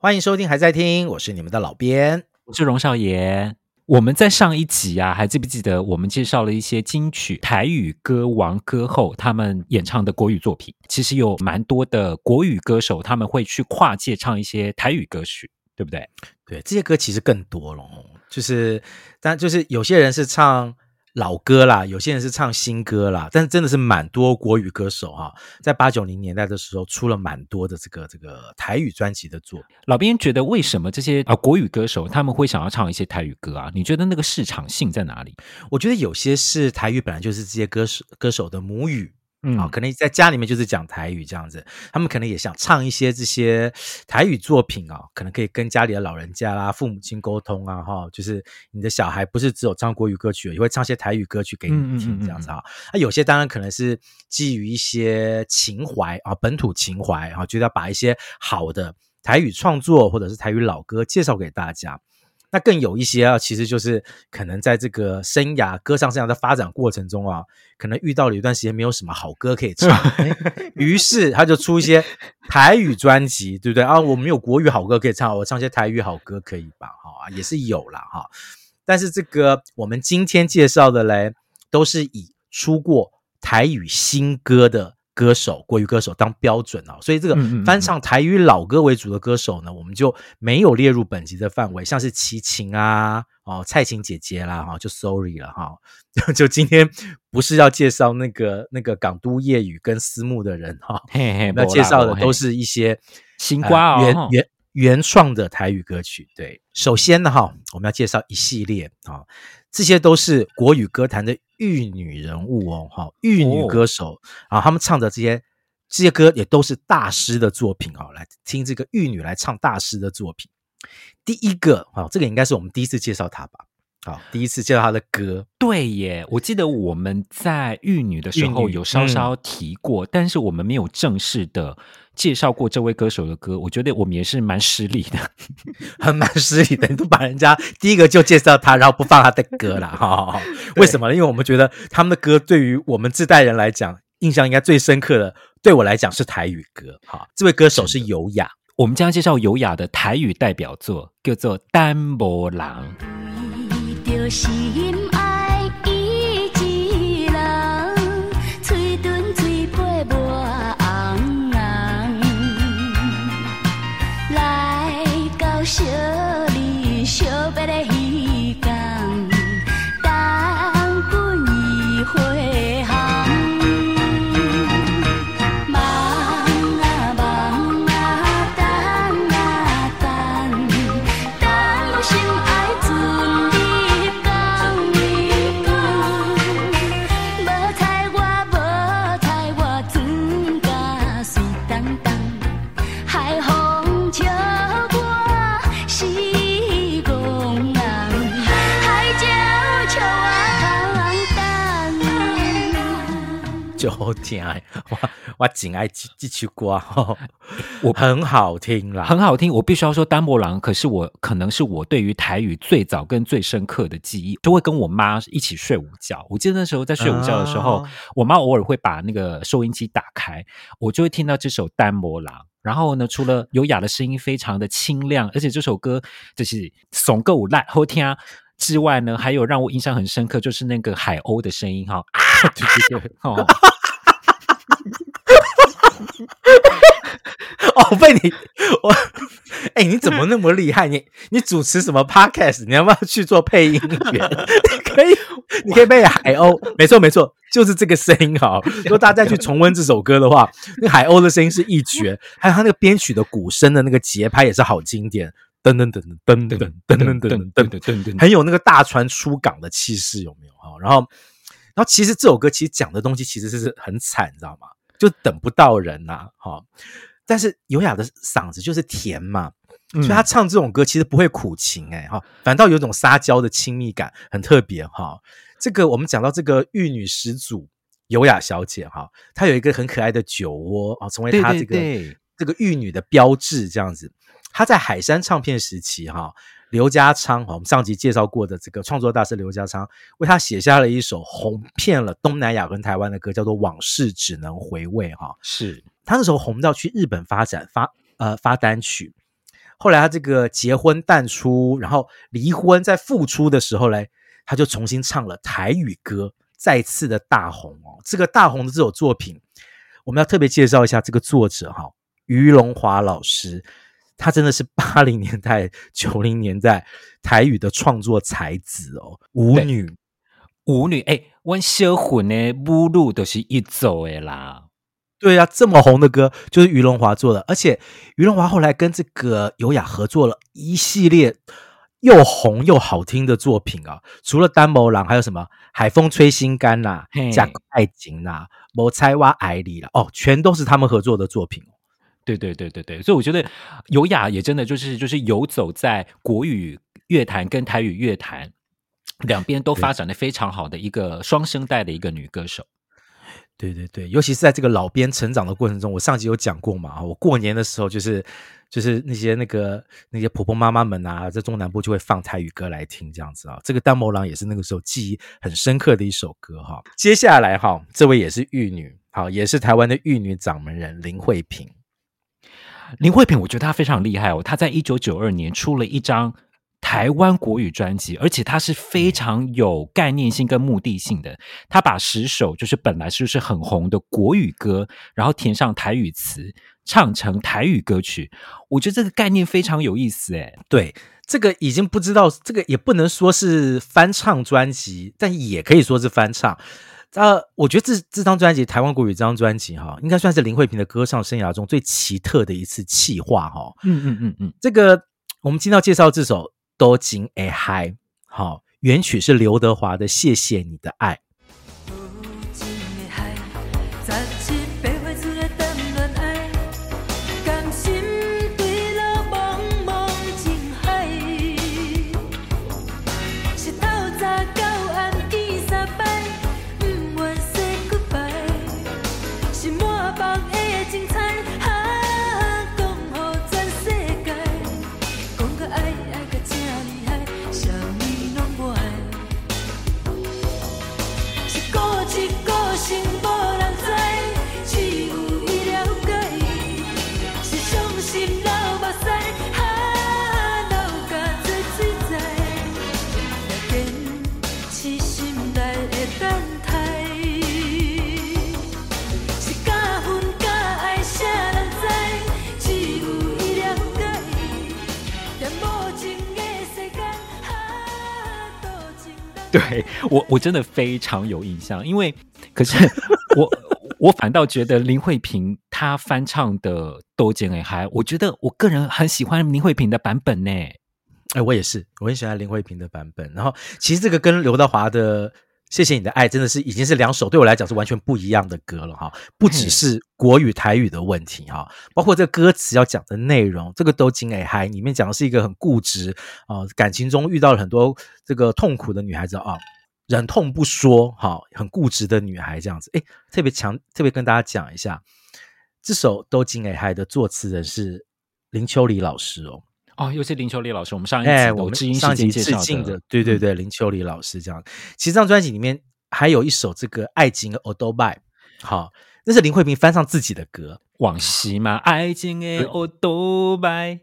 欢迎收听，还在听，我是你们的老编，我是荣少爷。我们在上一集啊，还记不记得我们介绍了一些金曲台语歌王歌后他们演唱的国语作品？其实有蛮多的国语歌手他们会去跨界唱一些台语歌曲，对不对？对，这些歌其实更多了，就是但就是有些人是唱。老歌啦，有些人是唱新歌啦，但是真的是蛮多国语歌手哈、啊，在八九零年代的时候出了蛮多的这个这个台语专辑的作品。老编觉得为什么这些啊国语歌手他们会想要唱一些台语歌啊？你觉得那个市场性在哪里？我觉得有些是台语本来就是这些歌手歌手的母语。嗯，啊，可能在家里面就是讲台语这样子，他们可能也想唱一些这些台语作品啊，可能可以跟家里的老人家啦、父母亲沟通啊，哈，就是你的小孩不是只有唱国语歌曲，也会唱些台语歌曲给你听这样子啊。那有些当然可能是基于一些情怀啊，本土情怀啊，觉得要把一些好的台语创作或者是台语老歌介绍给大家。那更有一些啊，其实就是可能在这个生涯歌唱生涯的发展过程中啊，可能遇到了一段时间没有什么好歌可以唱，于是他就出一些台语专辑，对不对啊？我没有国语好歌可以唱，我唱些台语好歌可以吧？哈，也是有啦哈。但是这个我们今天介绍的嘞，都是以出过台语新歌的。歌手国语歌手当标准啊，所以这个翻唱台语老歌为主的歌手呢，我们就没有列入本集的范围，像是齐秦啊，哦蔡琴姐姐啦，哈就 sorry 了哈，就今天不是要介绍那个那个港都夜雨跟思慕的人哈，那介绍的都是一些新瓜哦，原原原创的台语歌曲。对，首先呢哈，我们要介绍一系列啊，这些都是国语歌坛的。玉女人物哦，哈，玉女歌手啊，他们唱的这些这些歌也都是大师的作品啊。来听这个玉女来唱大师的作品。第一个啊，这个应该是我们第一次介绍她吧？好，第一次介绍他的歌。对耶，我记得我们在玉女的时候有稍稍提过，嗯、但是我们没有正式的。介绍过这位歌手的歌，我觉得我们也是蛮失礼的，很蛮失礼的。你都把人家第一个就介绍他，然后不放他的歌了，哈。为什么呢？因为我们觉得他们的歌对于我们这代人来讲，印象应该最深刻的，对我来讲是台语歌。哈，这位歌手是尤雅，我们将介绍尤雅的台语代表作，叫做《心爱伊一人，嘴唇嘴皮抹红红，来到小二小别的。就听哎，我我真爱这这首歌，我很好听啦，很好听。我必须要说，淡薄人，可是我可能是我对于台语最早跟最深刻的记忆，就会跟我妈一起睡午觉。我记得那时候在睡午觉的时候，啊、我妈偶尔会把那个收音机打开，我就会听到这首淡薄人。然后呢，除了优雅的声音非常的清亮，而且这首歌就是怂够烂好听之外呢，还有让我印象很深刻，就是那个海鸥的声音哈，啊，对对对，哦。哦，被你我哎、欸，你怎么那么厉害？你你主持什么 podcast？你要不要去做配音员？你可以，你可以配海鸥。没错没错，就是这个声音哈。如果大家再去重温这首歌的话，那海鸥的声音是一绝，还有他那个编曲的鼓声的那个节拍也是好经典，噔噔噔噔噔噔噔噔噔噔噔噔，很有那个大船出港的气势，有没有哈？然后，然后其实这首歌其实讲的东西其实是很惨，你知道吗？就等不到人呐、啊，哈！但是优雅的嗓子就是甜嘛，所以他唱这种歌其实不会苦情哎，哈，反倒有种撒娇的亲密感，很特别哈。这个我们讲到这个玉女始祖优雅小姐哈，她有一个很可爱的酒窝啊，成为她这个这个玉女的标志这样子。她在海山唱片时期哈。刘家昌，我们上集介绍过的这个创作大师刘家昌，为他写下了一首红遍了东南亚跟台湾的歌，叫做《往事只能回味》哈。是他那时候红到去日本发展发呃发单曲，后来他这个结婚淡出，然后离婚再复出的时候嘞，他就重新唱了台语歌，再次的大红哦。这个大红的这首作品，我们要特别介绍一下这个作者哈，于龙华老师，他真的是八零年代、九零年代台语的创作才子哦，舞女，舞女，哎，阮小魂的母语都是一走的啦。对呀、啊，这么红的歌就是于龙华做的，而且于龙华后来跟这个尤雅合作了一系列又红又好听的作品啊，除了《单某郎》，还有什么《海风吹心肝》呐，《假爱情》呐，《某猜挖爱里》了，哦，全都是他们合作的作品。对对对对对，所以我觉得尤雅也真的就是就是游走在国语乐坛跟台语乐坛两边都发展的非常好的一个双声带的一个女歌手。对对对，尤其是在这个老编成长的过程中，我上集有讲过嘛，我过年的时候就是就是那些那个那些婆婆妈妈们啊，在中南部就会放台语歌来听，这样子啊，这个《单某郎》也是那个时候记忆很深刻的一首歌哈。接下来哈，这位也是玉女，好，也是台湾的玉女掌门人林慧萍。林慧萍，我觉得她非常厉害哦，她在一九九二年出了一张。台湾国语专辑，而且她是非常有概念性跟目的性的。她把十首就是本来就是很红的国语歌，然后填上台语词，唱成台语歌曲。我觉得这个概念非常有意思，诶。对，这个已经不知道，这个也不能说是翻唱专辑，但也可以说是翻唱。呃，我觉得这这张专辑《台湾国语》这张专辑哈，应该算是林慧萍的歌唱生涯中最奇特的一次企划哈。嗯嗯嗯嗯，这个我们今天要介绍这首。都真会害，好，原曲是刘德华的《谢谢你的爱》。我，真的非常有印象，因为可是 我我反倒觉得林慧萍她翻唱的《都真会害》，我觉得我个人很喜欢林慧萍的版本呢。哎，我也是，我很喜欢林慧萍的版本。然后，其实这个跟刘德华的。谢谢你的爱，真的是已经是两首对我来讲是完全不一样的歌了哈，不只是国语台语的问题哈，包括这个歌词要讲的内容，这个都真会害里面讲的是一个很固执啊，感情中遇到了很多这个痛苦的女孩子啊，忍痛不说哈，很固执的女孩这样子，诶，特别强，特别跟大家讲一下，这首都真会害的作词人是林秋离老师哦。哦，又是林秋离老师，我们上一集我们上集致敬的，对对对，林秋离老师这样。其实这张专辑里面还有一首这个《爱情的欧多拜》，好，那是林慧萍翻唱自己的歌，往昔嘛，爱情的欧多拜，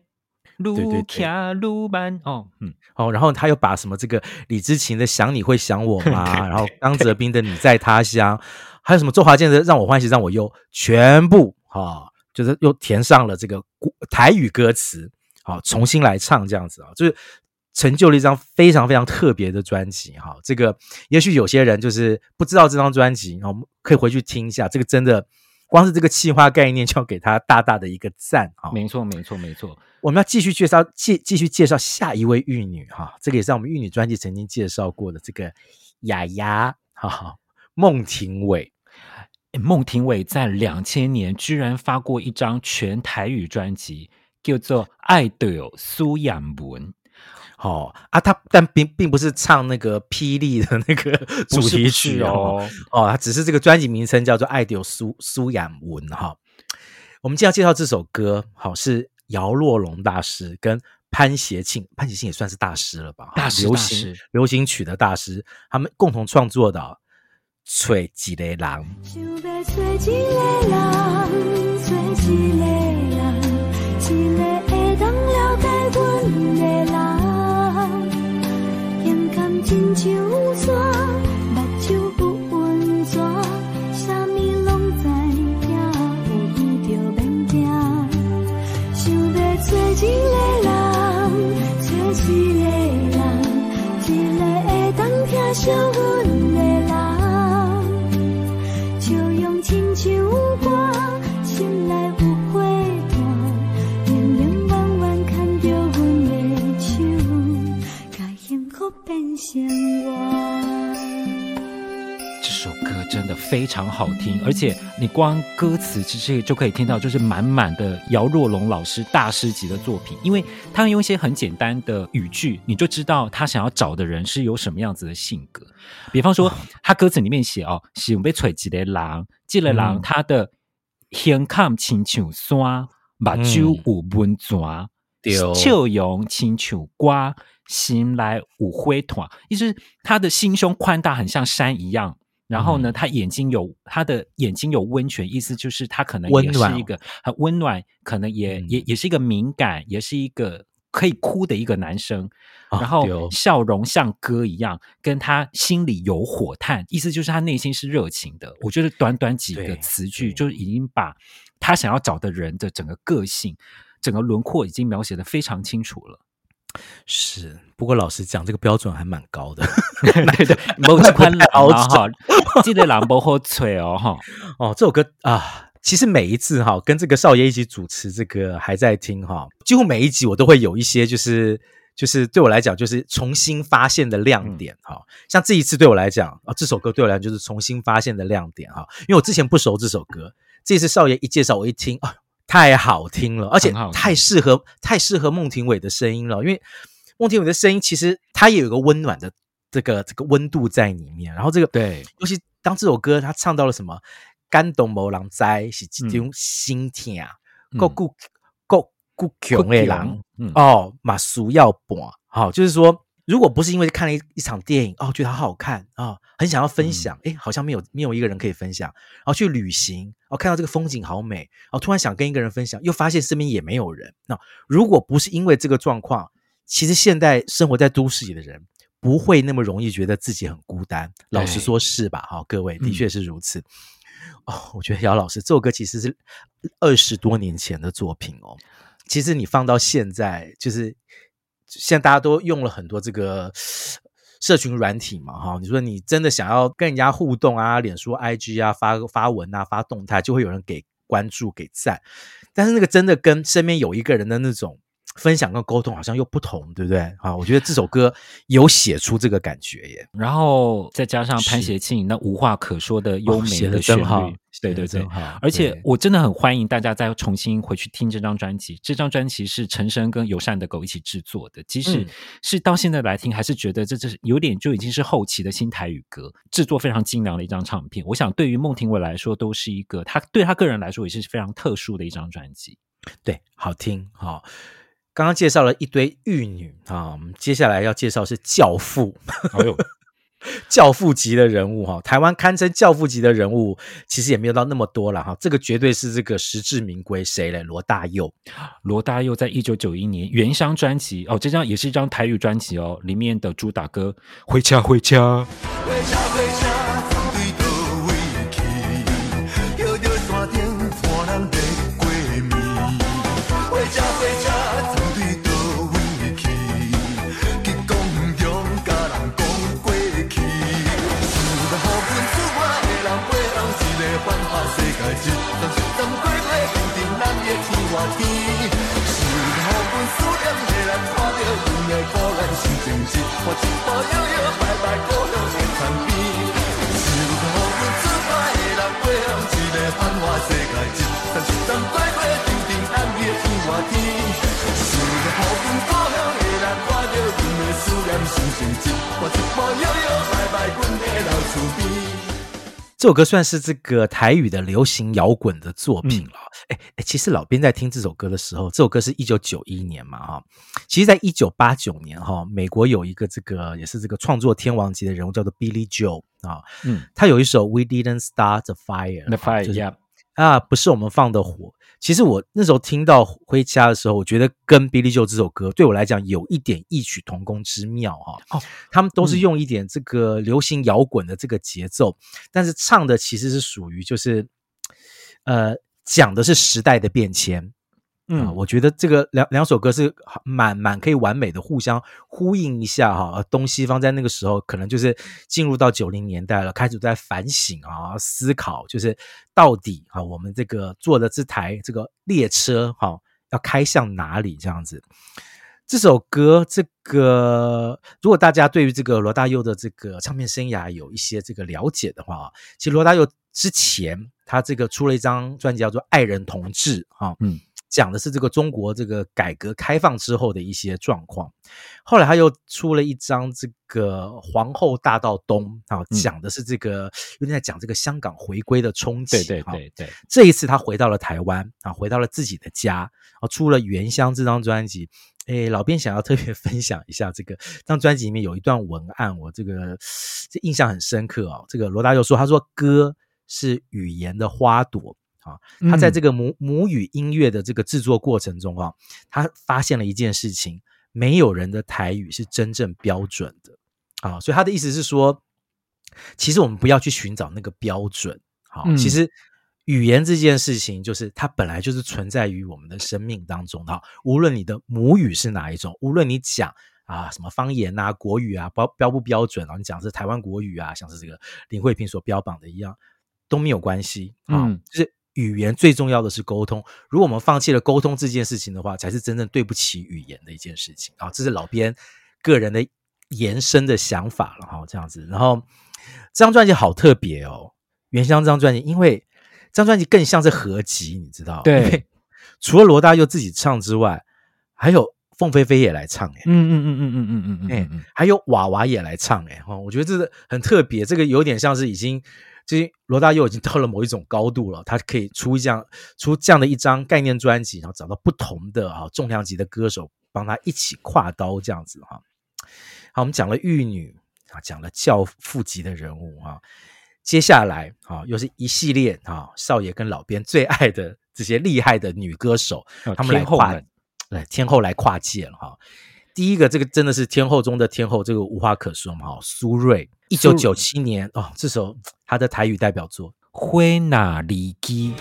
路卡路班哦，嗯，哦，然后他又把什么这个李知琴的想你会想我吗？然后张泽斌的你在他乡，还有什么周华健的让我欢喜让我忧，全部哈、哦，就是又填上了这个台语歌词。好，重新来唱这样子啊，就是成就了一张非常非常特别的专辑哈。这个也许有些人就是不知道这张专辑，我们可以回去听一下。这个真的，光是这个企划概念就要给他大大的一个赞啊！没错，没错，没错。我们要继续介绍，继继续介绍下一位玉女哈。这个也是我们玉女专辑曾经介绍过的这个雅雅哈，孟庭苇。孟庭苇在两千年居然发过一张全台语专辑。叫做《爱的苏养文》，哦啊，他但并并不是唱那个霹雳的那个 主题曲哦，哦，他只是这个专辑名称叫做《爱的苏苏养文》哈。我们今天要介绍这首歌，好、哦、是姚若龙大师跟潘协庆，潘协庆也算是大师了吧？大师，流行大师流行曲的大师，他们共同创作的《吹几雷郎》。非常好听，而且你光歌词其实就可以听到，就是满满的姚若龙老师大师级的作品，因为他用一些很简单的语句，你就知道他想要找的人是有什么样子的性格。比方说，他歌词里面写哦，喜欢被锤几的狼，几的狼，他的胸腔亲像山，目睭有温泉，笑容亲像瓜，心来五灰团，意思是他的心胸宽大，很像山一样。然后呢，他眼睛有他的眼睛有温泉，意思就是他可能也是一个很温暖，可能也也也是一个敏感，也是一个可以哭的一个男生。然后笑容像歌一样，跟他心里有火炭，意思就是他内心是热情的。我觉得短短几个词句就已经把他想要找的人的整个个性、整个轮廓已经描写的非常清楚了。是，不过老实讲，这个标准还蛮高的。对对，某几款 老哈，记得朗博好吹哦哈。哦，这首歌啊，其实每一次哈，跟这个少爷一起主持这个还在听哈，几乎每一集我都会有一些，就是就是对我来讲，就是重新发现的亮点哈。嗯、像这一次对我来讲啊，这首歌对我来讲就是重新发现的亮点哈，因为我之前不熟这首歌，这次少爷一介绍，我一听啊。太好听了，而且太适合太适合孟庭苇的声音了。因为孟庭苇的声音其实它也有一个温暖的这个这个温度在里面。然后这个对，尤其当这首歌他唱到了什么“感动某狼灾是这种心痛啊，够够够够穷的人哦，马俗要搬”，好，就是说。如果不是因为看了一一场电影哦，觉得好好看啊、哦，很想要分享，哎、嗯，好像没有没有一个人可以分享，然后去旅行，哦，看到这个风景好美，哦，突然想跟一个人分享，又发现身边也没有人。那如果不是因为这个状况，其实现代生活在都市里的人不会那么容易觉得自己很孤单。老实说，是吧？哈、哦，各位的确是如此。嗯、哦，我觉得姚老师这首歌其实是二十多年前的作品哦，其实你放到现在就是。现在大家都用了很多这个社群软体嘛，哈，你说你真的想要跟人家互动啊，脸书、IG 啊，发发文啊，发动态，就会有人给关注、给赞，但是那个真的跟身边有一个人的那种。分享跟沟通好像又不同，对不对？啊，我觉得这首歌有写出这个感觉耶。然后再加上潘协庆那无话可说的优美的旋律，哦、对对对。而且我真的很欢迎大家再重新回去听这张专辑。这张专辑是陈升跟友善的狗一起制作的，即使是到现在来听，还是觉得这这是有点就已经是后期的新台语歌，制作非常精良的一张唱片。我想对于孟庭苇来说，都是一个他对他个人来说也是非常特殊的一张专辑。对，好听，好。刚刚介绍了一堆玉女啊，我们接下来要介绍是教父，哎呦，教父级的人物哈，台湾堪称教父级的人物，其实也没有到那么多了哈，这个绝对是这个实至名归，谁嘞？罗大佑，罗大佑在一九九一年《原乡》专辑哦，这张也是一张台语专辑哦，里面的主打歌《回家回家》。我一步又又迈迈故乡田坎边，想到阮出外的人过向一个繁华世界，一站一站再过一定红日天外天。想到后故乡的人看到阮的思念心酸酸，我一步又又迈迈阮的老厝边。这首歌算是这个台语的流行摇滚的作品了。哎哎、嗯，其实老编在听这首歌的时候，这首歌是一九九一年嘛，哈。其实，在一九八九年，哈，美国有一个这个也是这个创作天王级的人物，叫做 Billy Joel 啊。嗯，他有一首 We Didn't Start the Fire，The Fire，、就是、yeah. 啊，不是我们放的火。其实我那时候听到《回家》的时候，我觉得跟 Billy Joel 这首歌对我来讲有一点异曲同工之妙哈。哦，他们都是用一点这个流行摇滚的这个节奏，嗯、但是唱的其实是属于就是，呃，讲的是时代的变迁，嗯，我觉得这个两两首歌是蛮蛮可以完美的互相呼应一下哈。东西方在那个时候可能就是进入到九零年代了，开始在反省啊，思考就是到底啊，我们这个坐的这台这个列车哈，要开向哪里这样子。这首歌，这个如果大家对于这个罗大佑的这个唱片生涯有一些这个了解的话，其实罗大佑之前他这个出了一张专辑叫做《爱人同志》哈，嗯，讲的是这个中国这个改革开放之后的一些状况。后来他又出了一张这个《皇后大道东》啊，讲的是这个有点在讲这个香港回归的冲击。对对对对，这一次他回到了台湾啊，回到了自己的家，啊，出了《原乡》这张专辑。诶，老编想要特别 分享一下这个，这张专辑里面有一段文案，我这个这印象很深刻哦。这个罗大佑说：“他说歌是语言的花朵啊，他在这个母母语音乐的这个制作过程中啊，他发现了一件事情，没有人的台语是真正标准的啊。所以他的意思是说，其实我们不要去寻找那个标准，好，其实。”语言这件事情，就是它本来就是存在于我们的生命当中的。无论你的母语是哪一种，无论你讲啊什么方言啊、国语啊，标标不标准啊，你讲是台湾国语啊，像是这个林慧萍所标榜的一样，都没有关系啊。嗯，就是语言最重要的是沟通。如果我们放弃了沟通这件事情的话，才是真正对不起语言的一件事情啊。这是老编个人的延伸的想法了哈，这样子。然后这张专辑好特别哦，原乡这张专辑，因为。这张专辑更像是合集，你知道？对，除了罗大佑自己唱之外，还有凤飞飞也来唱，哎，嗯嗯嗯嗯嗯嗯嗯，哎，还有娃娃也来唱，哎，哈，我觉得这个很特别，这个有点像是已经，就是罗大佑已经到了某一种高度了，他可以出这样出这样的一张概念专辑，然后找到不同的啊重量级的歌手帮他一起跨刀这样子哈。好，我们讲了玉女啊，讲了教父级的人物哈。接下来啊，又是一系列啊，少爷跟老编最爱的这些厉害的女歌手，他们来跨，来天后来跨界了哈。第一个，这个真的是天后中的天后，这个无话可说嘛哈。苏芮，一九九七年哦，这首他的台语代表作《灰那离枝》。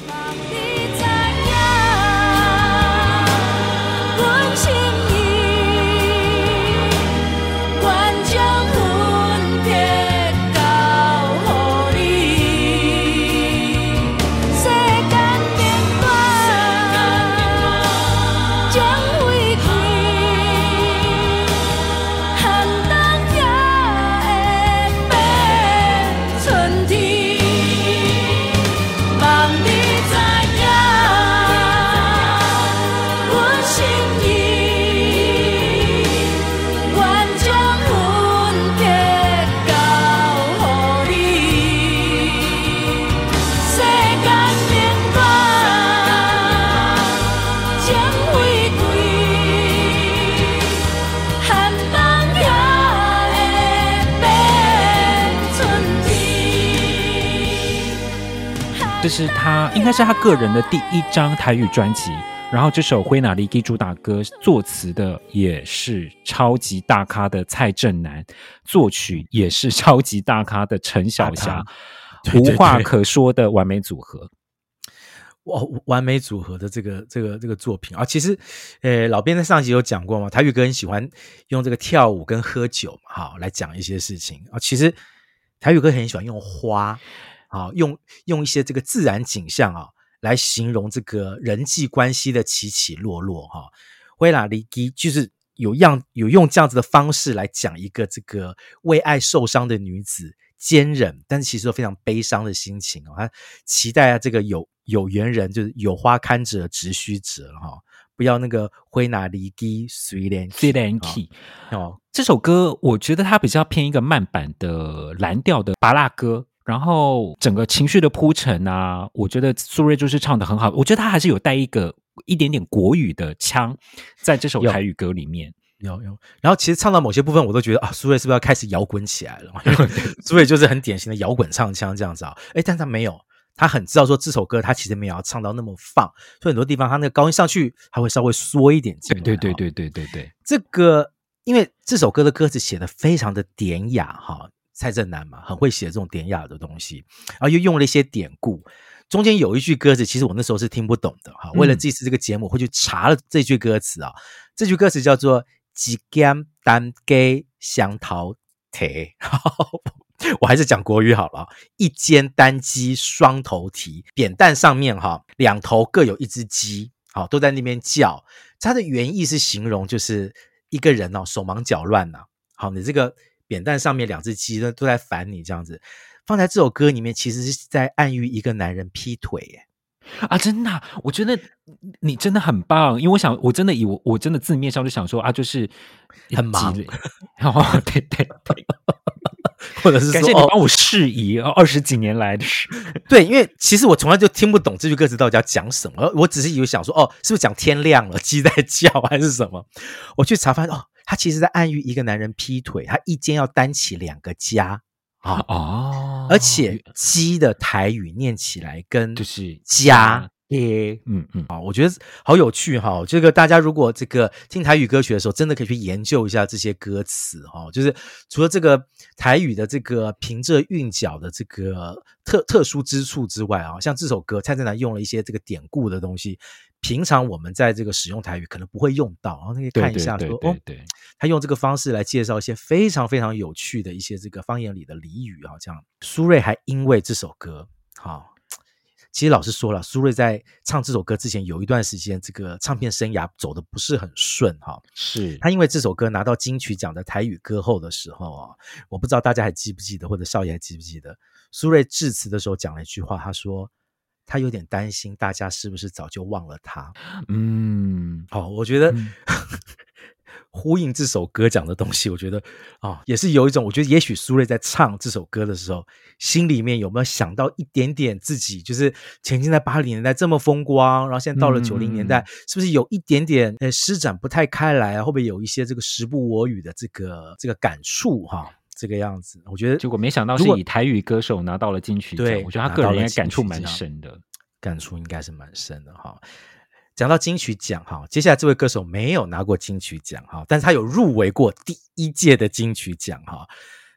是他应该是他个人的第一张台语专辑，然后这首《花若离给》主打歌作词的也是超级大咖的蔡振南，作曲也是超级大咖的陈小霞，无话 可说的完美组合。哇，完美组合的这个这个这个作品啊，其实，呃，老编在上集有讲过嘛，台语歌很喜欢用这个跳舞跟喝酒嘛，哈，来讲一些事情啊。其实台语歌很喜欢用花。啊，用用一些这个自然景象啊，来形容这个人际关系的起起落落哈。花若离枝就是有样有用这样子的方式来讲一个这个为爱受伤的女子坚忍，但是其实都非常悲伤的心情哦。她期待啊，这个有有缘人就是有花堪折直须折哈，不要那个灰拿离枝随莲随莲去哦。这首歌我觉得它比较偏一个慢版的蓝调的巴拉歌。然后整个情绪的铺陈啊，我觉得苏芮就是唱的很好。我觉得他还是有带一个一点点国语的腔，在这首台语歌里面有有。然后其实唱到某些部分，我都觉得啊，苏芮是不是要开始摇滚起来了？苏芮就是很典型的摇滚唱腔这样子啊。诶，但他没有，他很知道说这首歌他其实没有要唱到那么放，所以很多地方他那个高音上去，他会稍微缩一点进来。对对对对对对对，这个因为这首歌的歌词写得非常的典雅哈。蔡振南嘛，很会写这种典雅的东西，然后又用了一些典故，中间有一句歌词，其实我那时候是听不懂的哈。为了这次这个节目，我会去查了这句歌词啊。嗯、这句歌词叫做“一肩单给香桃提”，我还是讲国语好了。一肩单鸡双头蹄，扁担上面哈，两头各有一只鸡，好，都在那边叫。它的原意是形容就是一个人哦，手忙脚乱呐。好，你这个扁担上面两只鸡都都在烦你这样子。放在这首歌里面，其实是在暗喻一个男人劈腿耶啊！真的、啊，我觉得你真的很棒，因为我想，我真的以我我真的字面上就想说啊，就是很忙，哦，对对对，或者是说感谢你帮我释疑，二、哦、十几年来的事，对，因为其实我从来就听不懂这句歌词到底要讲什么，我只是以为想说，哦，是不是讲天亮了，鸡在叫还是什么？我去查发现，哦，他其实在暗喻一个男人劈腿，他一肩要担起两个家。啊哦，而且鸡的台语念起来跟就是家，嗯嗯，啊，我觉得好有趣哈。这个大家如果这个听台语歌曲的时候，真的可以去研究一下这些歌词哈。就是除了这个台语的这个平仄韵脚的这个特特殊之处之外啊，像这首歌蔡振南用了一些这个典故的东西。平常我们在这个使用台语可能不会用到，然后可以看一下说哦，他用这个方式来介绍一些非常非常有趣的一些这个方言里的俚语啊，这样。苏芮还因为这首歌，好，其实老实说了，苏芮在唱这首歌之前有一段时间，这个唱片生涯走得不是很顺哈。是他因为这首歌拿到金曲奖的台语歌后的时候啊，我不知道大家还记不记得，或者少爷还记不记得，苏芮致辞的时候讲了一句话，他说。他有点担心，大家是不是早就忘了他？嗯，好、哦，我觉得、嗯、呼应这首歌讲的东西，我觉得啊、哦，也是有一种，我觉得也许苏芮在唱这首歌的时候，心里面有没有想到一点点自己，就是曾经在八零年代这么风光，然后现在到了九零年代，嗯、是不是有一点点呃施展不太开来啊？会不会有一些这个时不我与的这个这个感触哈？这个样子，我觉得，结果没想到是以台语歌手拿到了金曲奖。我觉得他个人感触蛮深的，感触应该是蛮深的哈。讲到金曲奖哈，接下来这位歌手没有拿过金曲奖哈，但是他有入围过第一届的金曲奖哈。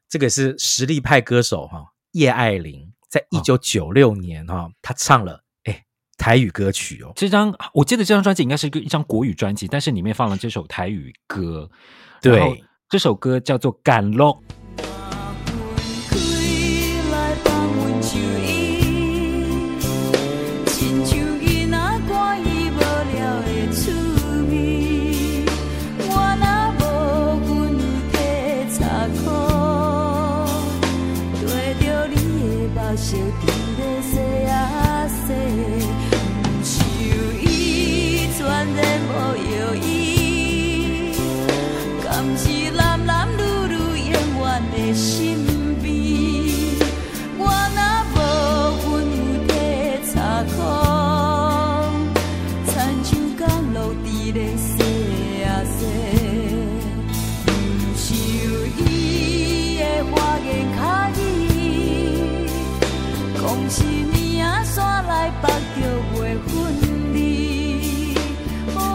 这个是实力派歌手哈，叶爱玲，在一九九六年哈，他唱了哎台语歌曲哦。这张我记得这张专辑应该是一个一张国语专辑，但是里面放了这首台语歌。对，这首歌叫做《赶路》。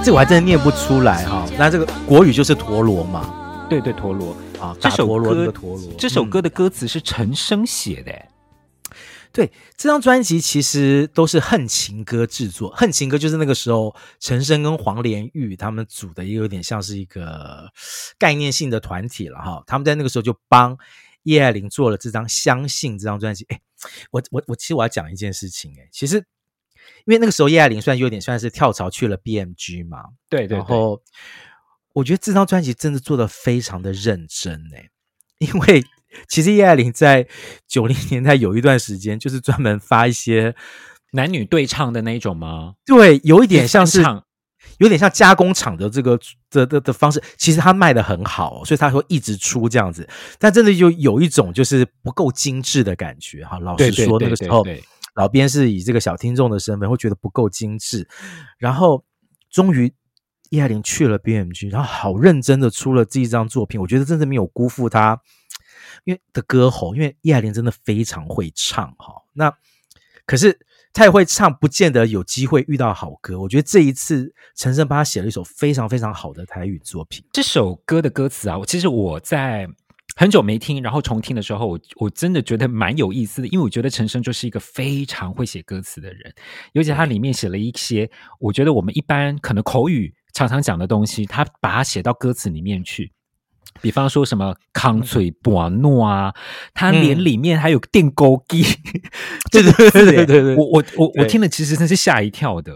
这我还真的念不出来哈，那这个国语就是陀螺嘛，对对陀螺。啊，这首歌的陀螺，这首歌的歌词是陈升写的，嗯，对，这张专辑其实都是恨情歌制作，恨情歌就是那个时候陈升跟黄连玉他们组的，也有点像是一个概念性的团体了哈，他们在那个时候就帮叶爱玲做了这张《相信》这张专辑，哎，我我我其实我要讲一件事情，哎，其实。因为那个时候叶爱玲算有点算是跳槽去了 BMG 嘛，对，对对。然后我觉得这张专辑真的做的非常的认真诶，因为其实叶爱玲在九零年代有一段时间就是专门发一些男女对唱的那一种吗？对，有一点像是有点像加工厂的这个的的的方式。其实他卖的很好，所以他会一直出这样子，但真的就有一种就是不够精致的感觉哈。老实说，那个时候。对对对对对老编是以这个小听众的身份，会觉得不够精致，然后终于叶爱玲去了 BMG，然后好认真的出了这一张作品，我觉得真的没有辜负他，因为的歌喉，因为叶爱玲真的非常会唱哈。那可是太会唱，不见得有机会遇到好歌。我觉得这一次陈升帮他写了一首非常非常好的台语作品。这首歌的歌词啊，其实我在。很久没听，然后重听的时候，我我真的觉得蛮有意思的，因为我觉得陈升就是一个非常会写歌词的人，尤其他里面写了一些，我觉得我们一般可能口语常常讲的东西，他把它写到歌词里面去。比方说什么康翠博诺啊，他连里面还有电勾机，对对对对对对，我我我我听了其实真是吓一跳的。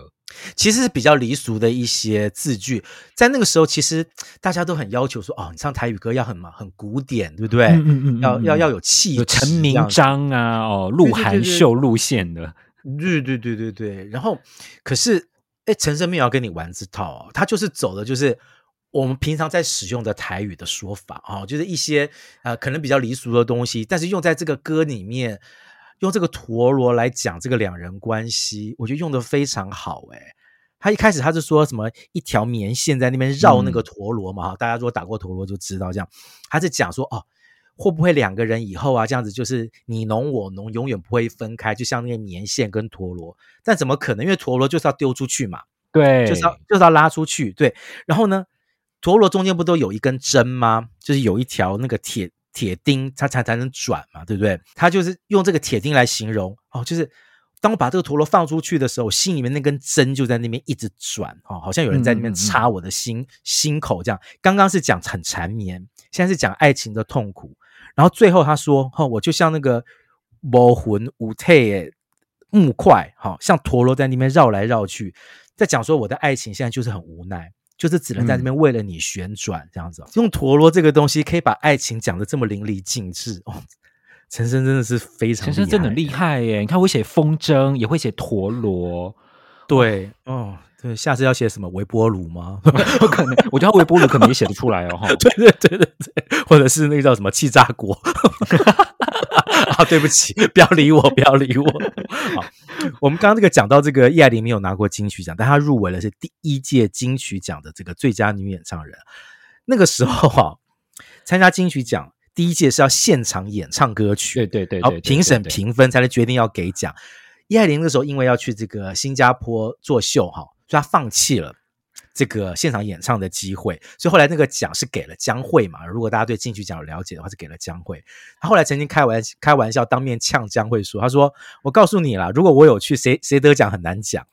其实是比较离俗的一些字句，在那个时候，其实大家都很要求说，哦，你唱台语歌要很嘛，很古典，对不对？嗯嗯嗯，要要要有气，有陈明章啊，哦，鹿晗秀路线的，对对对对对。然后，可是，哎，陈昇没有要跟你玩这套哦，他就是走的就是我们平常在使用的台语的说法啊，就是一些呃可能比较离俗的东西，但是用在这个歌里面。用这个陀螺来讲这个两人关系，我觉得用的非常好诶。他一开始他是说什么一条棉线在那边绕那个陀螺嘛，哈、嗯，大家如果打过陀螺就知道这样。他是讲说哦，会不会两个人以后啊这样子就是你侬我侬，永远不会分开，就像那个棉线跟陀螺。但怎么可能？因为陀螺就是要丢出去嘛，对，就是要就是要拉出去，对。然后呢，陀螺中间不都有一根针吗？就是有一条那个铁。铁钉，它才才能转嘛，对不对？他就是用这个铁钉来形容哦，就是当我把这个陀螺放出去的时候，我心里面那根针就在那边一直转哦，好像有人在那边插我的心、嗯嗯、心口这样。刚刚是讲很缠绵，现在是讲爱情的痛苦。然后最后他说：“哈、哦，我就像那个魔魂无体的木块，哈、哦，像陀螺在那边绕来绕去，在讲说我的爱情现在就是很无奈。”就是只能在那边为了你旋转这样子，嗯、用陀螺这个东西可以把爱情讲得这么淋漓尽致哦。陈升真的是非常，陈升真的厉害耶！你看会写风筝，也会写陀螺，对，哦，对，下次要写什么微波炉吗？不可能，我觉得微波炉可能也写得出来哦。对对对对对，或者是那个叫什么气炸锅。啊，对不起，不要理我，不要理我。好，我们刚刚这个讲到这个叶爱玲没有拿过金曲奖，但她入围了是第一届金曲奖的这个最佳女演唱人。那个时候啊，参加金曲奖第一届是要现场演唱歌曲，对对对，然后评审评分才能决定要给奖。叶爱玲那时候因为要去这个新加坡作秀哈，所以他放弃了。这个现场演唱的机会，所以后来那个奖是给了江蕙嘛。如果大家对金曲奖有了解的话，是给了江蕙。他后来曾经开玩开玩笑，当面呛江蕙说：“他说，我告诉你啦，如果我有去，谁谁得奖很难讲。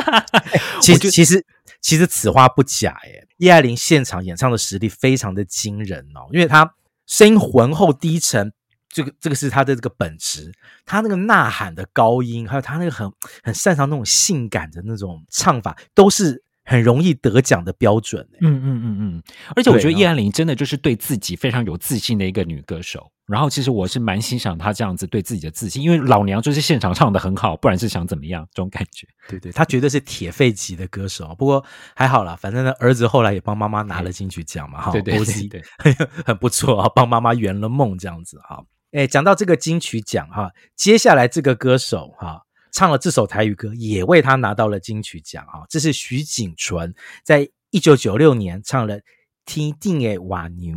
其实其实其实此话不假耶。叶爱玲现场演唱的实力非常的惊人哦，因为她声音浑厚低沉，这个这个是她的这个本质。她那个呐喊的高音，还有她那个很很擅长那种性感的那种唱法，都是。很容易得奖的标准，欸，嗯嗯嗯嗯，而且我觉得叶安玲真的就是对自己非常有自信的一个女歌手。然后其实我是蛮欣赏她这样子对自己的自信，因为老娘就是现场唱的很好，不然是想怎么样这种感觉。对对，她绝对是铁肺级的歌手。不过还好啦，反正呢，儿子后来也帮妈妈拿了金曲奖嘛，哈，对对对，对，很不错啊，帮妈妈圆了梦这样子哈。哎，讲到这个金曲奖哈，接下来这个歌手哈。唱了这首台语歌，也为他拿到了金曲奖啊！这是徐锦纯在一九九六年唱了《天顶的瓦牛》，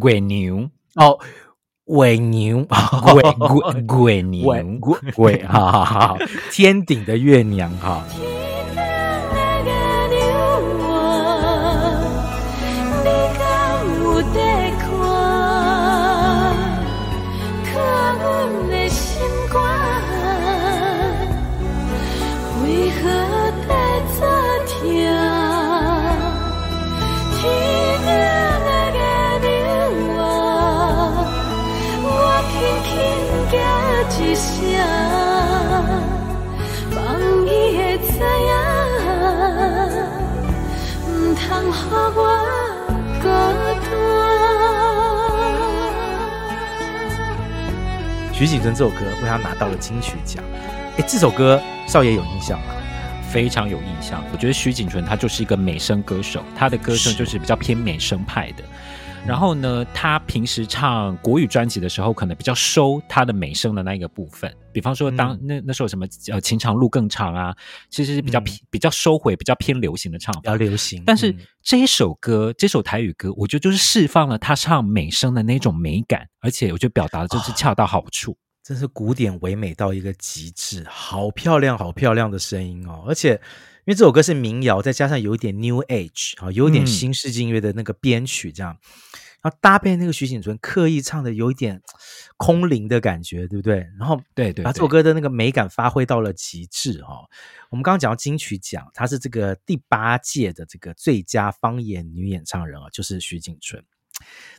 鬼牛哦，鬼牛，月月牛，鬼鬼，好好好，天顶的月娘哈。徐锦纯这首歌为他拿到了金曲奖。哎，这首歌少爷有印象吗？非常有印象。我觉得徐锦纯他就是一个美声歌手，他的歌声就是比较偏美声派的。然后呢，他平时唱国语专辑的时候，可能比较收他的美声的那一个部分。比方说当，当、嗯、那那时候什么呃，情长路更长啊，其实是比较偏、嗯、比较收回、比较偏流行的唱法，比较流行。但是这一首歌，嗯、这首台语歌，我觉得就是释放了他唱美声的那种美感，而且我觉得表达的就是恰到好处，哦、真是古典唯美到一个极致，好漂亮，好漂亮的声音哦！而且因为这首歌是民谣，再加上有一点 New Age 啊，有一点新世纪音乐的那个编曲这样。嗯然后搭配那个徐锦淳刻意唱的有一点空灵的感觉，对不对？然后对对，把这首歌的那个美感发挥到了极致哈、哦。我们刚刚讲到金曲奖，它是这个第八届的这个最佳方言女演唱人啊，就是徐锦淳。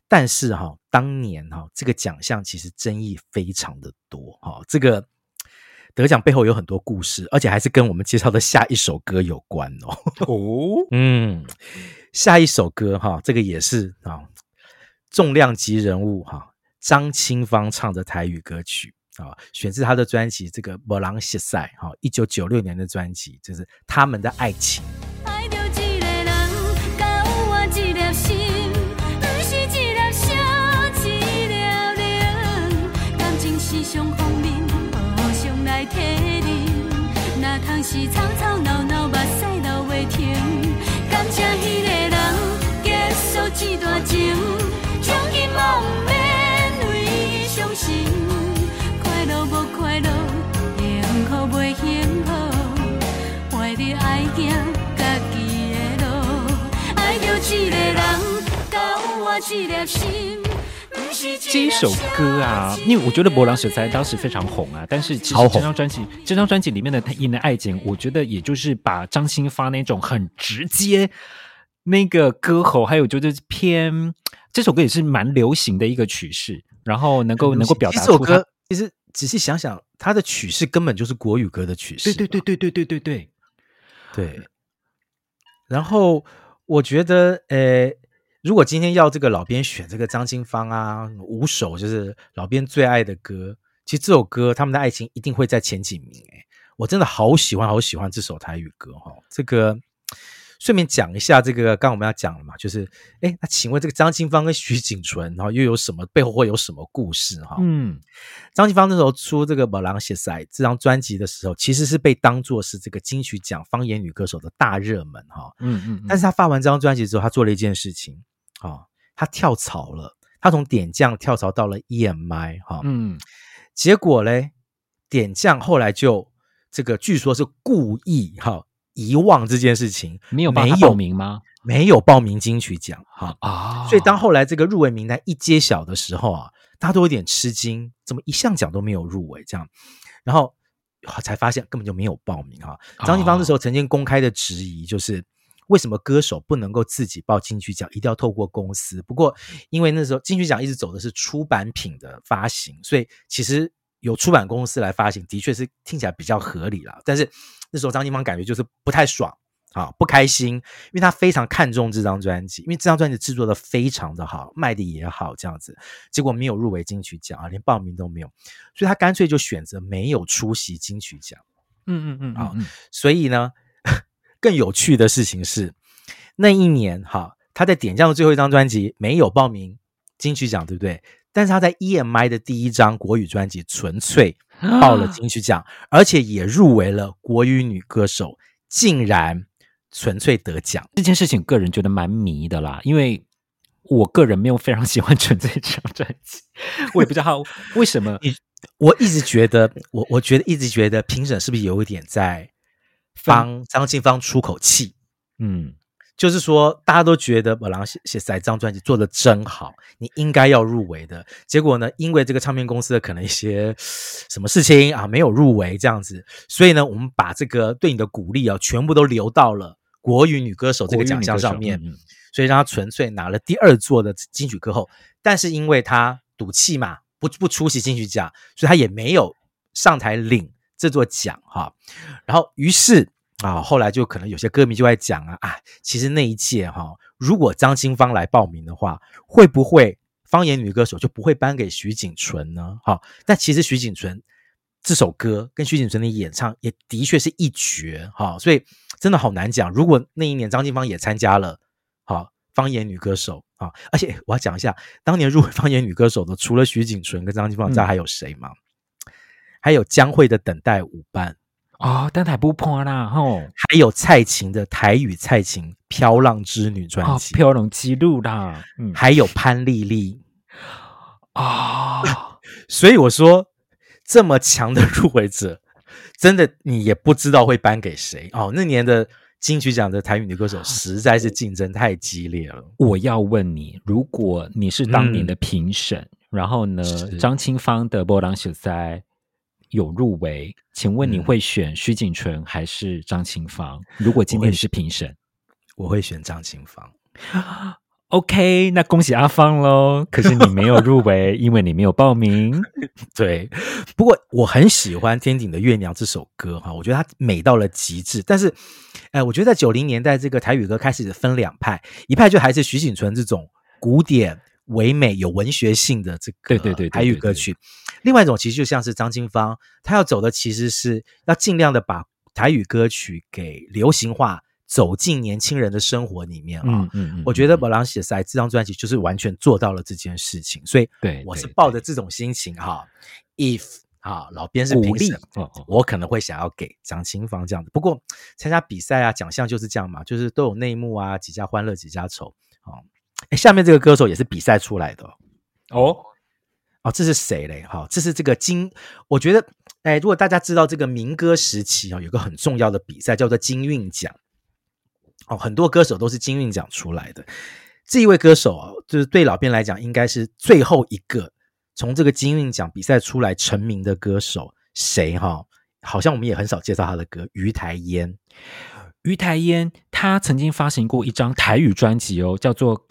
但是哈、哦，当年哈、哦，这个奖项其实争议非常的多哈、哦。这个得奖背后有很多故事，而且还是跟我们介绍的下一首歌有关哦。哦，嗯，下一首歌哈，这个也是啊，重量级人物哈，张清芳唱的台语歌曲啊，选自他的专辑《这个波浪西塞》哈，一九九六年的专辑，就是他们的爱情。是吵吵闹闹，目屎流袂停。感谢迄个人结束这段情，从今后不免为伊伤心。快乐无快乐，幸福袂幸福，怀着爱行家己的路。爱着一个人，甲有我一粒心。这一首歌啊，因为我觉得《博朗雪才》当时非常红啊，但是其实这张专辑，这张专辑里面的他演的爱情，我觉得也就是把张新发那种很直接那个歌喉，还有就是偏这首歌也是蛮流行的一个曲式，然后能够能够表达出这首歌。其实仔细想想，它的曲式根本就是国语歌的曲式。对对对对对对对对对。然后我觉得，呃。如果今天要这个老编选这个张清芳啊五首就是老编最爱的歌，其实这首歌他们的爱情一定会在前几名诶，我真的好喜欢好喜欢这首台语歌哈。这个顺便讲一下，这个刚刚我们要讲了嘛，就是哎，那请问这个张清芳跟徐锦淳，然后又有什么背后会有什么故事哈？嗯，张清芳那时候出这个《无人识识》这张专辑的时候，其实是被当做是这个金曲奖方言女歌手的大热门哈。嗯嗯，但是他发完这张专辑之后，他做了一件事情。啊、哦，他跳槽了，他从点将跳槽到了 EMI 哈、哦，嗯，结果嘞，点将后来就这个据说是故意哈、哦、遗忘这件事情，没有没有报名吗？没有报名金曲奖哈啊，哦、所以当后来这个入围名单一揭晓的时候啊，大家都有点吃惊，怎么一项奖都没有入围这样，然后才发现根本就没有报名哈。张清芳那时候曾经公开的质疑就是。为什么歌手不能够自己报金曲奖，一定要透过公司？不过，因为那时候金曲奖一直走的是出版品的发行，所以其实由出版公司来发行，的确是听起来比较合理啦。但是那时候张清芳感觉就是不太爽啊，不开心，因为他非常看重这张专辑，因为这张专辑制作的非常的好，卖的也好，这样子，结果没有入围金曲奖啊，连报名都没有，所以他干脆就选择没有出席金曲奖。嗯嗯嗯，啊，所以呢。更有趣的事情是，那一年哈，他在点将的最后一张专辑没有报名金曲奖，对不对？但是他在 EMI 的第一张国语专辑《纯粹》报了金曲奖，而且也入围了国语女歌手，竟然纯粹得奖。这件事情个人觉得蛮迷的啦，因为我个人没有非常喜欢《纯粹》这张专辑，我也不知道为什么。我一直觉得，我我觉得一直觉得评审是不是有一点在。帮张清芳出口气，嗯，就是说大家都觉得无人识识这张专辑做得真好，你应该要入围的。结果呢，因为这个唱片公司的可能一些什么事情啊，没有入围这样子，所以呢，我们把这个对你的鼓励啊，全部都留到了国语女歌手这个奖项上面，所以让她纯粹拿了第二座的金曲歌后。但是因为她赌气嘛，不不出席金曲奖，所以她也没有上台领。这座奖哈，然后于是啊，后来就可能有些歌迷就在讲啊啊，其实那一届哈，如果张清芳来报名的话，会不会方言女歌手就不会颁给徐锦淳呢？哈，但其实徐锦淳这首歌跟徐锦淳的演唱也的确是一绝哈，所以真的好难讲。如果那一年张清芳也参加了，好方言女歌手啊，而且我要讲一下，当年入围方言女歌手的，除了徐锦淳跟张清芳，知道还有谁吗？嗯还有江蕙的等待舞伴哦，但台不破啦吼，还有蔡琴的台语蔡琴飘浪之女专辑，飘浪之路啦，嗯，还有潘丽丽。啊，所以我说这么强的入围者，真的你也不知道会颁给谁。哦。那年的金曲奖的台语女歌手实在是竞争太激烈了。我要问你，如果你是当年的评审，嗯、然后呢，张清芳的《波浪雪塞》有入围，请问你会选徐锦纯还是张清芳？如果今天你是评审，我会选张清芳。OK，那恭喜阿芳喽！可是你没有入围，因为你没有报名。对，不过我很喜欢《天顶的月娘》这首歌哈，我觉得它美到了极致。但是，哎，我觉得在九零年代，这个台语歌开始分两派，一派就还是徐锦纯这种古典唯美、有文学性的这个对对对台语歌曲；另外一种其实就像是张清芳，她要走的其实是要尽量的把台语歌曲给流行化。走进年轻人的生活里面啊、嗯嗯嗯，我觉得《波浪写塞》这张专辑就是完全做到了这件事情，所以对我是抱着这种心情哈。If 啊，老编是评审，我可能会想要给张清芳这样的。不过参加比赛啊，奖项就是这样嘛，就是都有内幕啊，几家欢乐几家愁啊。哎，下面这个歌手也是比赛出来的哦。哦，哦这是谁嘞？哈，这是这个金，我觉得哎，如果大家知道这个民歌时期啊，有个很重要的比赛叫做金韵奖。哦，很多歌手都是金韵奖出来的。这一位歌手啊，就是对老编来讲，应该是最后一个从这个金韵奖比赛出来成名的歌手。谁哈？好像我们也很少介绍他的歌。于台烟，于台烟，他曾经发行过一张台语专辑哦，叫做《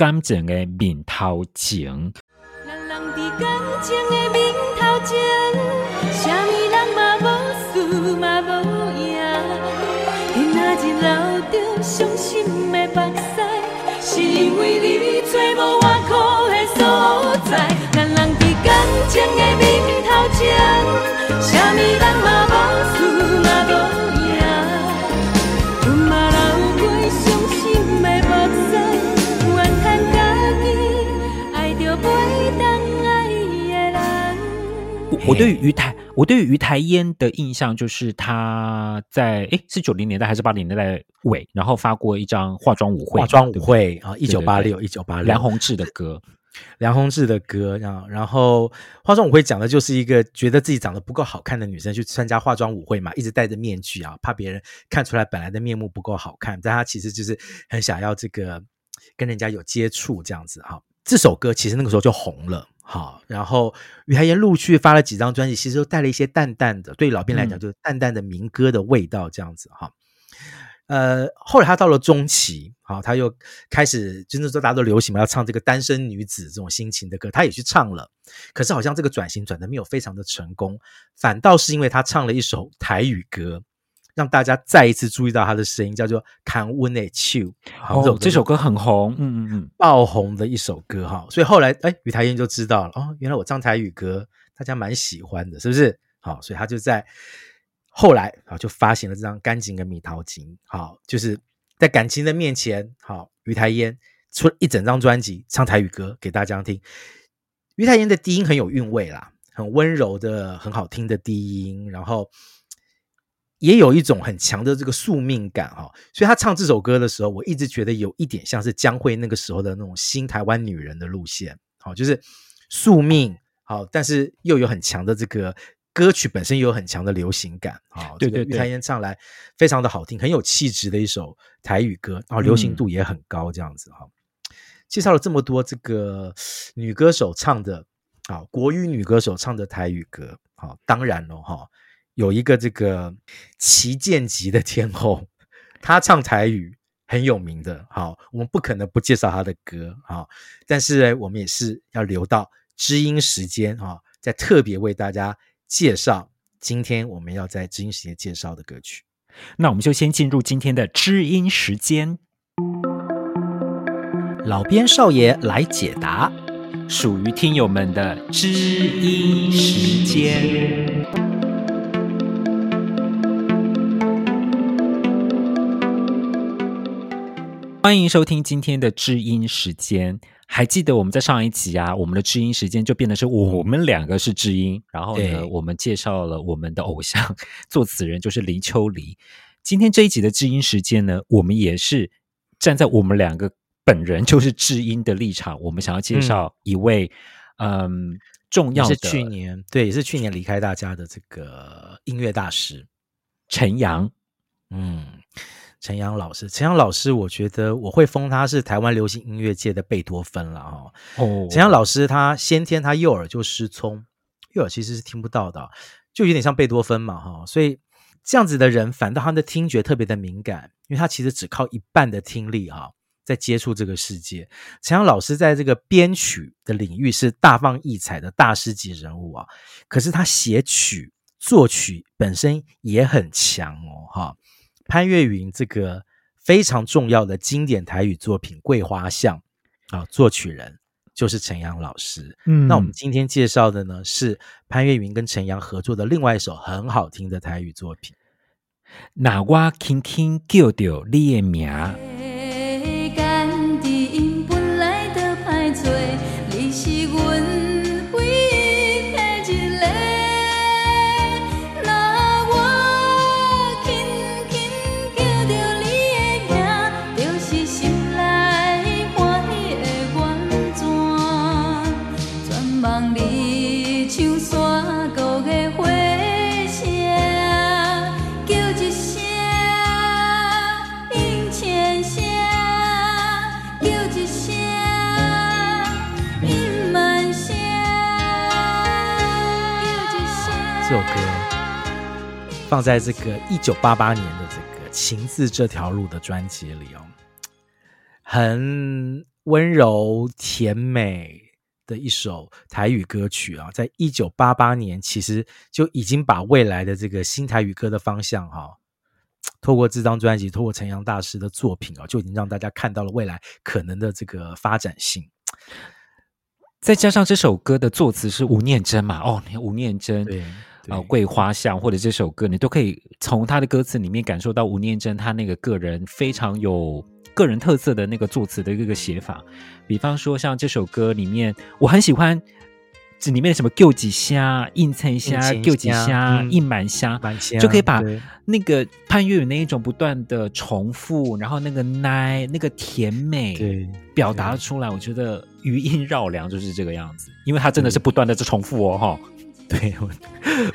情的面头前，什么人嘛无输嘛无赢。今仔日流着伤心的目屎，是因为你找无我苦的所在。咱人伫感情的面头前，什么人嘛。我对于于台，我对于于台烟的印象就是他在诶，是九零年代还是八零年代尾，然后发过一张化妆舞会，化妆舞会啊，一九八六，一九八六，梁弘 志的歌，梁弘志的歌，然后然后化妆舞会讲的就是一个觉得自己长得不够好看的女生去参加化妆舞会嘛，一直戴着面具啊，怕别人看出来本来的面目不够好看，但她其实就是很想要这个跟人家有接触这样子哈。这首歌其实那个时候就红了。好，然后于台烟陆续发了几张专辑，其实都带了一些淡淡的，对老兵来讲就是淡淡的民歌的味道，这样子哈、嗯。呃，后来他到了中期，好，他又开始，真的说大家都流行嘛，要唱这个单身女子这种心情的歌，他也去唱了。可是好像这个转型转的没有非常的成功，反倒是因为他唱了一首台语歌。让大家再一次注意到他的声音，叫做《看温的手》。哦，这首歌很红，嗯嗯嗯，爆红的一首歌哈。所以后来，哎，于台烟就知道了哦，原来我唱台语歌，大家蛮喜欢的，是不是？好，所以他就在后来啊，就发行了这张《干净的蜜桃金》。好，就是在感情的面前，好，于台烟出了一整张专辑唱台语歌给大家听。于台烟的低音很有韵味啦，很温柔的，很好听的低音，然后。也有一种很强的这个宿命感哈，所以他唱这首歌的时候，我一直觉得有一点像是江蕙那个时候的那种新台湾女人的路线，好，就是宿命好，但是又有很强的这个歌曲本身又有很强的流行感，好，对对对，于台烟唱来非常的好听，很有气质的一首台语歌，然后流行度也很高，这样子哈。介绍了这么多这个女歌手唱的，啊，国语女歌手唱的台语歌，好，当然了哈。有一个这个旗舰级的天后，她唱台语很有名的，好，我们不可能不介绍她的歌，好，但是呢，我们也是要留到知音时间啊，再特别为大家介绍今天我们要在知音时间介绍的歌曲。那我们就先进入今天的知音时间，老边少爷来解答属于听友们的知音时间。欢迎收听今天的知音时间。还记得我们在上一集啊，我们的知音时间就变得是我们两个是知音，然后呢，我们介绍了我们的偶像作词人就是林秋离。今天这一集的知音时间呢，我们也是站在我们两个本人就是知音的立场，我们想要介绍一位嗯，嗯重要的，是去年对，也是去年离开大家的这个音乐大师陈阳，嗯。陈阳老师，陈阳老师，我觉得我会封他是台湾流行音乐界的贝多芬了哈。哦，陈阳老师他先天他右耳就失聪，右耳其实是听不到的，就有点像贝多芬嘛哈。所以这样子的人，反倒他的听觉特别的敏感，因为他其实只靠一半的听力哈，在接触这个世界。陈阳老师在这个编曲的领域是大放异彩的大师级人物啊，可是他写曲作曲本身也很强哦哈。潘越云这个非常重要的经典台语作品《桂花巷》啊，作曲人就是陈阳老师。嗯，那我们今天介绍的呢是潘越云跟陈阳合作的另外一首很好听的台语作品。那我轻轻叫着你的名。放在这个一九八八年的这个《情字这条路》的专辑里哦，很温柔甜美的一首台语歌曲啊，在一九八八年其实就已经把未来的这个新台语歌的方向哈，透过这张专辑，透过陈阳大师的作品啊，就已经让大家看到了未来可能的这个发展性。再加上这首歌的作词是吴念真嘛，哦，吴念真对。啊，桂花香或者这首歌，你都可以从他的歌词里面感受到吴念真他那个个人非常有个人特色的那个作词的一个写法。比方说，像这首歌里面，我很喜欢这里面的什么“救几虾”“硬菜虾”“救几虾”“硬满虾”，就可以把那个潘越云那一种不断的重复，然后那个奶那个甜美，对，表达出来。我觉得余音绕梁就是这个样子，因为他真的是不断的在重复哦，哈。对，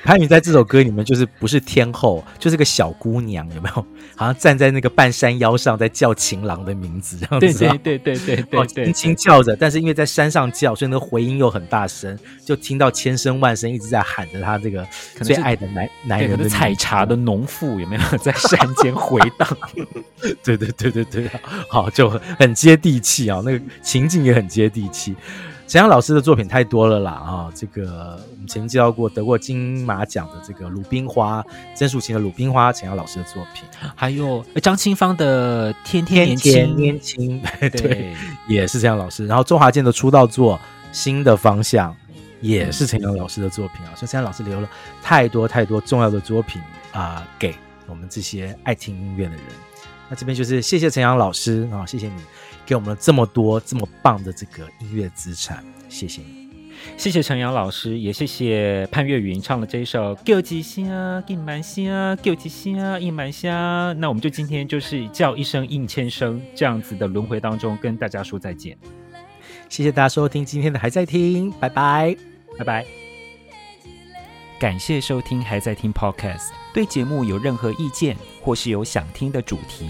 潘云在这首歌里面就是不是天后，就是个小姑娘，有没有？好像站在那个半山腰上，在叫情郎的名字，这样子。对对对对 对对，轻轻叫着，但是因为在山上叫，所以那个回音又很大声，就听到千声万声一直在喊着他这个最爱的男男人的采茶的农妇，有没有在山间回荡？对对对对对，好，就很接地气啊，那个情景也很接地气。陈阳老师的作品太多了啦啊！这个我们曾经介绍过得过金马奖的这个《鲁冰花》，曾淑琴的《鲁冰花》，陈阳老师的作品，还有张清芳的《天天年轻》天天年轻，对，对，也是陈阳老师。然后周华健的出道作《新的方向》也是陈阳老师的作品啊！所以陈阳老师留了太多太多重要的作品啊，给我们这些爱听音乐的人。那这边就是谢谢陈阳老师啊，谢谢你。给我们了这么多这么棒的这个音乐资产，谢谢你，谢谢陈阳老师，也谢谢潘越云唱的这一首《叫几声应满声》，叫几声应满声。那我们就今天就是叫一声应千声这样子的轮回当中跟大家说再见。谢谢大家收听今天的还在听，拜拜，拜拜。感谢收听还在听 Podcast，对节目有任何意见或是有想听的主题。